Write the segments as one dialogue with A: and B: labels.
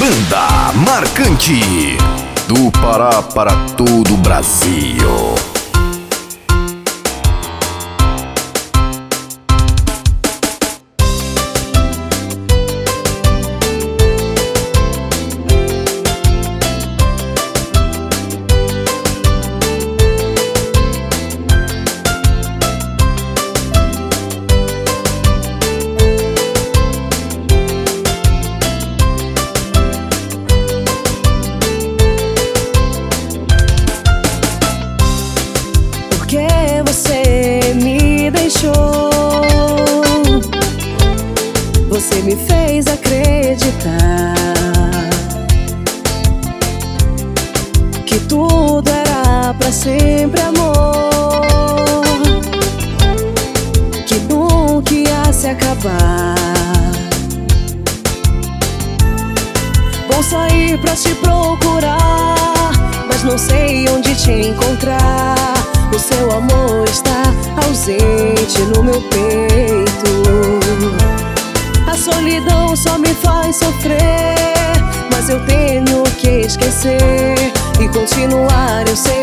A: Banda Marcante do Pará para todo o Brasil.
B: acabar. Vou sair pra te procurar, mas não sei onde te encontrar. O seu amor está ausente no meu peito. A solidão só me faz sofrer, mas eu tenho que esquecer e continuar. Eu sei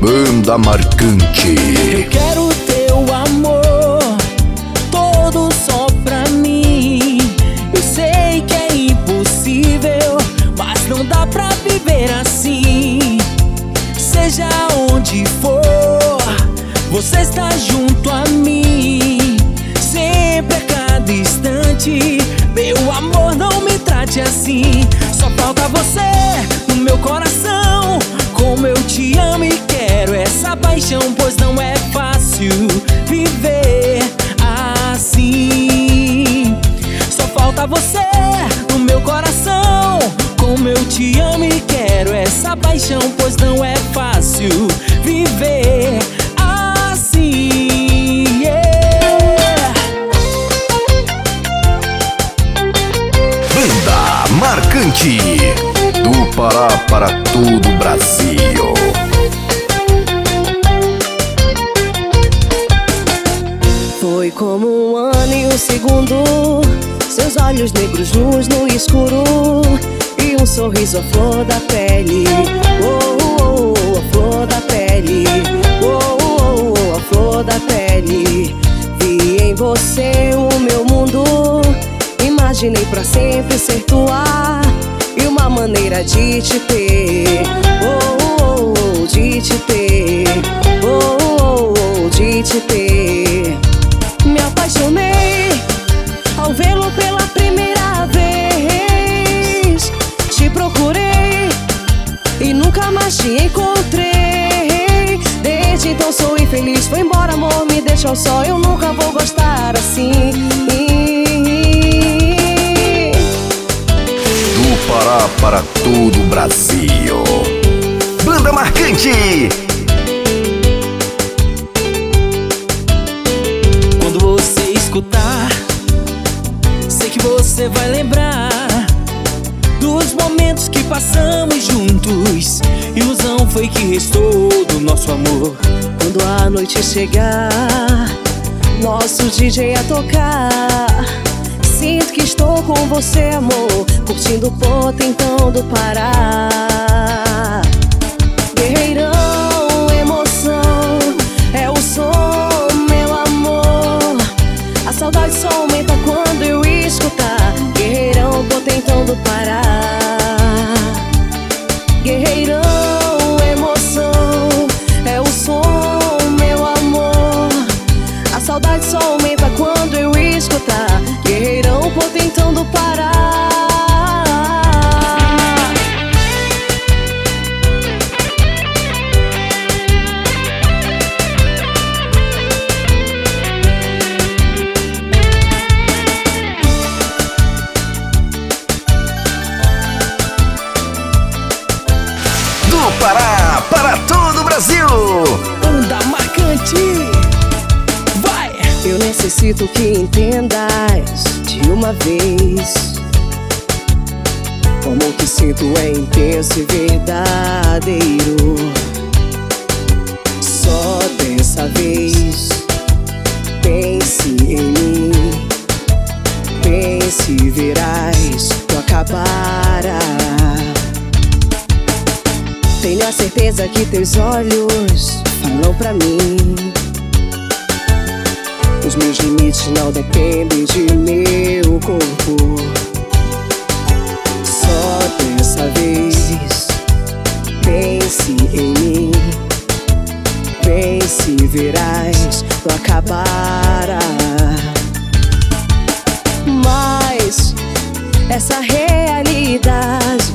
A: Banda Marcante. Eu
C: quero teu amor, todo só pra mim. Eu sei que é impossível, mas não dá pra viver assim. Seja onde for, você está junto a mim. Sempre a cada instante, meu amor, não me trate assim. Só falta você no meu coração. Como eu te amo e quero essa paixão, pois não é fácil viver assim. Só falta você no meu coração. Como eu te amo e quero essa paixão, pois não é fácil viver assim. Yeah.
A: Banda Marcante do Pará para todo o Brasil.
B: Foi como um ano e um segundo. Seus olhos negros luz no escuro. E um sorriso à flor da pele. Oh, oh, oh, a flor da pele. Oh, oh, oh, a flor da pele. Vi em você o meu mundo. Imaginei pra sempre ser tua. Uma maneira de te ter. Oh, oh, oh, de te ter. Oh, oh, oh, de te ter. Me apaixonei ao vê-lo pela primeira vez. Te procurei e nunca mais te encontrei. Desde então sou infeliz. Foi embora, amor, me deixou só. Eu nunca vou gostar assim.
A: Pará para todo o Brasil. Banda Marcante.
C: Quando você escutar, sei que você vai lembrar dos momentos que passamos juntos. Ilusão foi que restou do nosso amor.
B: Quando a noite chegar, nosso DJ a tocar. Sinto que estou com você, amor. Curtindo o potentão do Pará. Necessito que entendas de uma vez. O amor que sinto é intenso e verdadeiro. Só dessa vez, pense em mim. Pense e verás, tu acabará. Tenho a certeza que teus olhos falam pra mim. Limites não dependem de meu corpo. Só dessa vez, pense em mim. Pense verás, tu acabará. Mas essa realidade,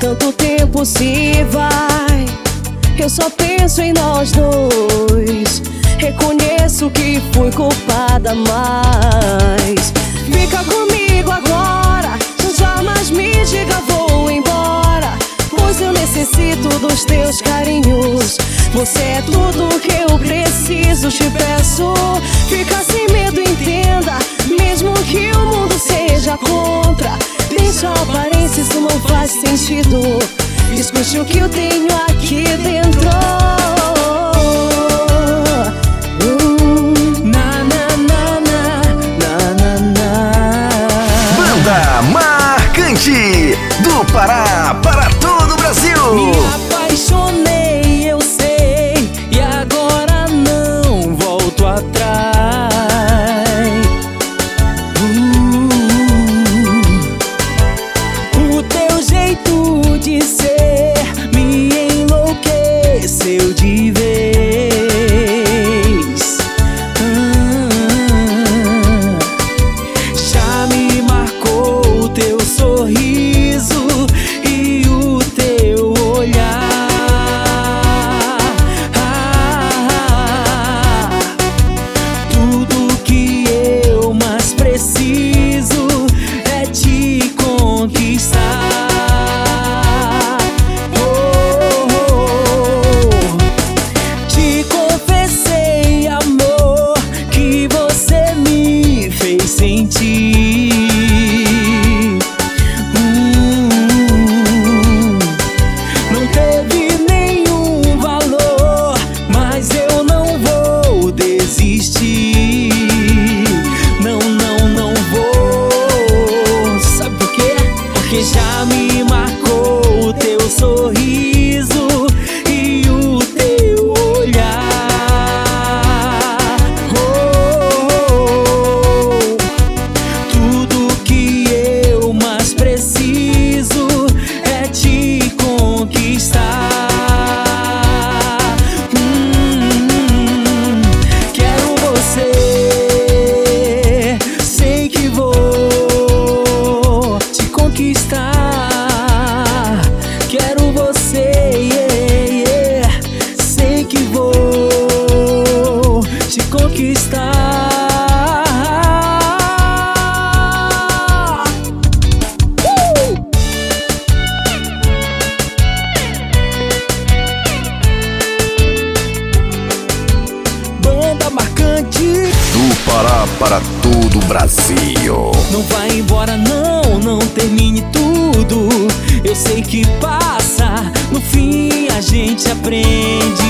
B: tanto tempo se vai. Eu só penso em nós dois. Reconheço que fui culpada, mas fica comigo agora. Jamais me diga vou embora, pois eu necessito dos teus carinhos. Você é tudo que eu preciso, te peço. Fica sem medo, entenda, mesmo que o mundo seja contra. Deixa a aparência, isso não faz sentido. Escute o que eu tenho aqui dentro.
A: Marcante do Pará para todo o Me Brasil.
C: apaixonei,
A: Brasil.
C: não vai embora não, não termine tudo. Eu sei que passa, no fim a gente aprende.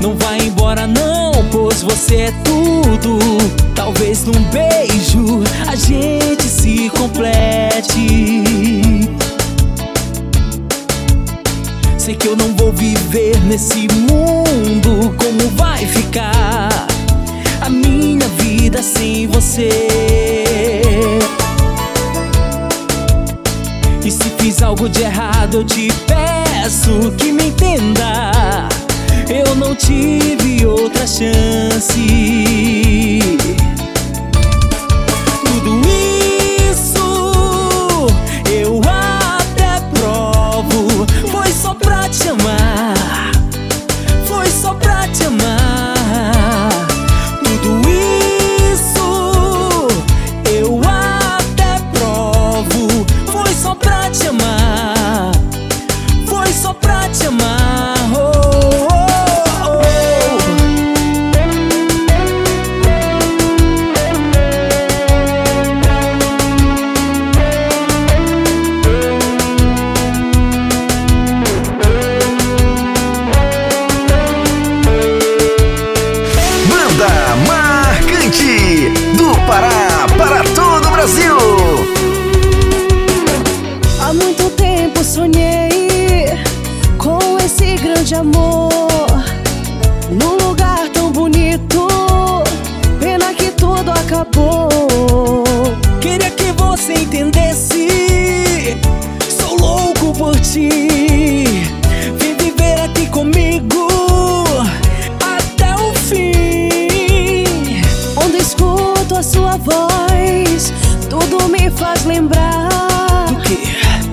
C: Não vai embora não, pois você é tudo. Talvez num beijo a gente se complete. Sei que eu não vou viver nesse mundo. Como vai ficar a minha vida sem você? E se fiz algo de errado, eu te peço que me entenda. Eu não tive outra chance.
B: Faz lembrar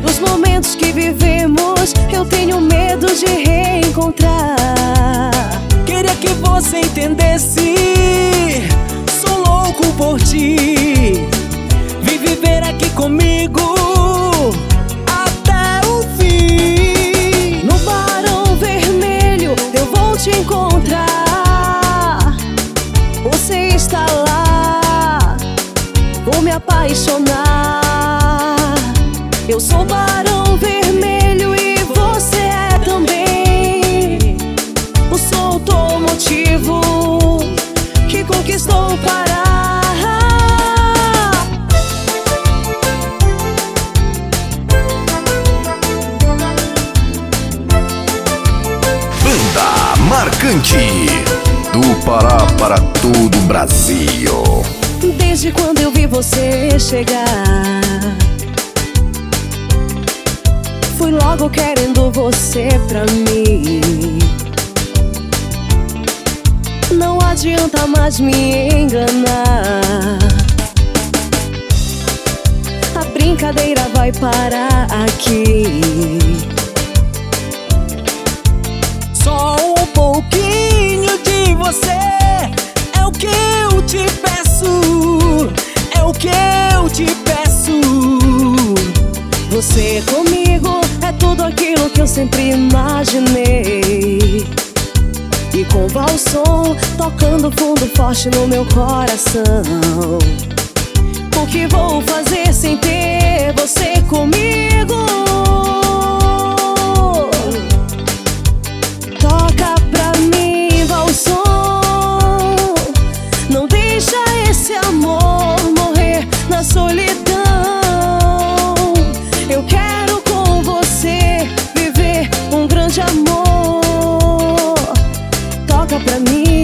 B: Do dos momentos que vivemos. Eu tenho medo de reencontrar.
C: Queria que você entendesse. Sou louco por ti. Vem viver aqui comigo
B: apaixonar. Eu sou Barão Vermelho e você é também. O solto motivo que conquistou o Pará.
A: Banda marcante do Pará para todo o Brasil.
B: Desde quando eu vi você chegar. Fui logo querendo você pra mim. Não adianta mais me enganar. A brincadeira vai parar aqui.
C: Só um pouquinho de você é o que eu te peço. É o que eu te peço.
B: Você comigo é tudo aquilo que eu sempre imaginei. E com valsom tocando fundo forte no meu coração. O que vou fazer sem ter você comigo? volta pra mim.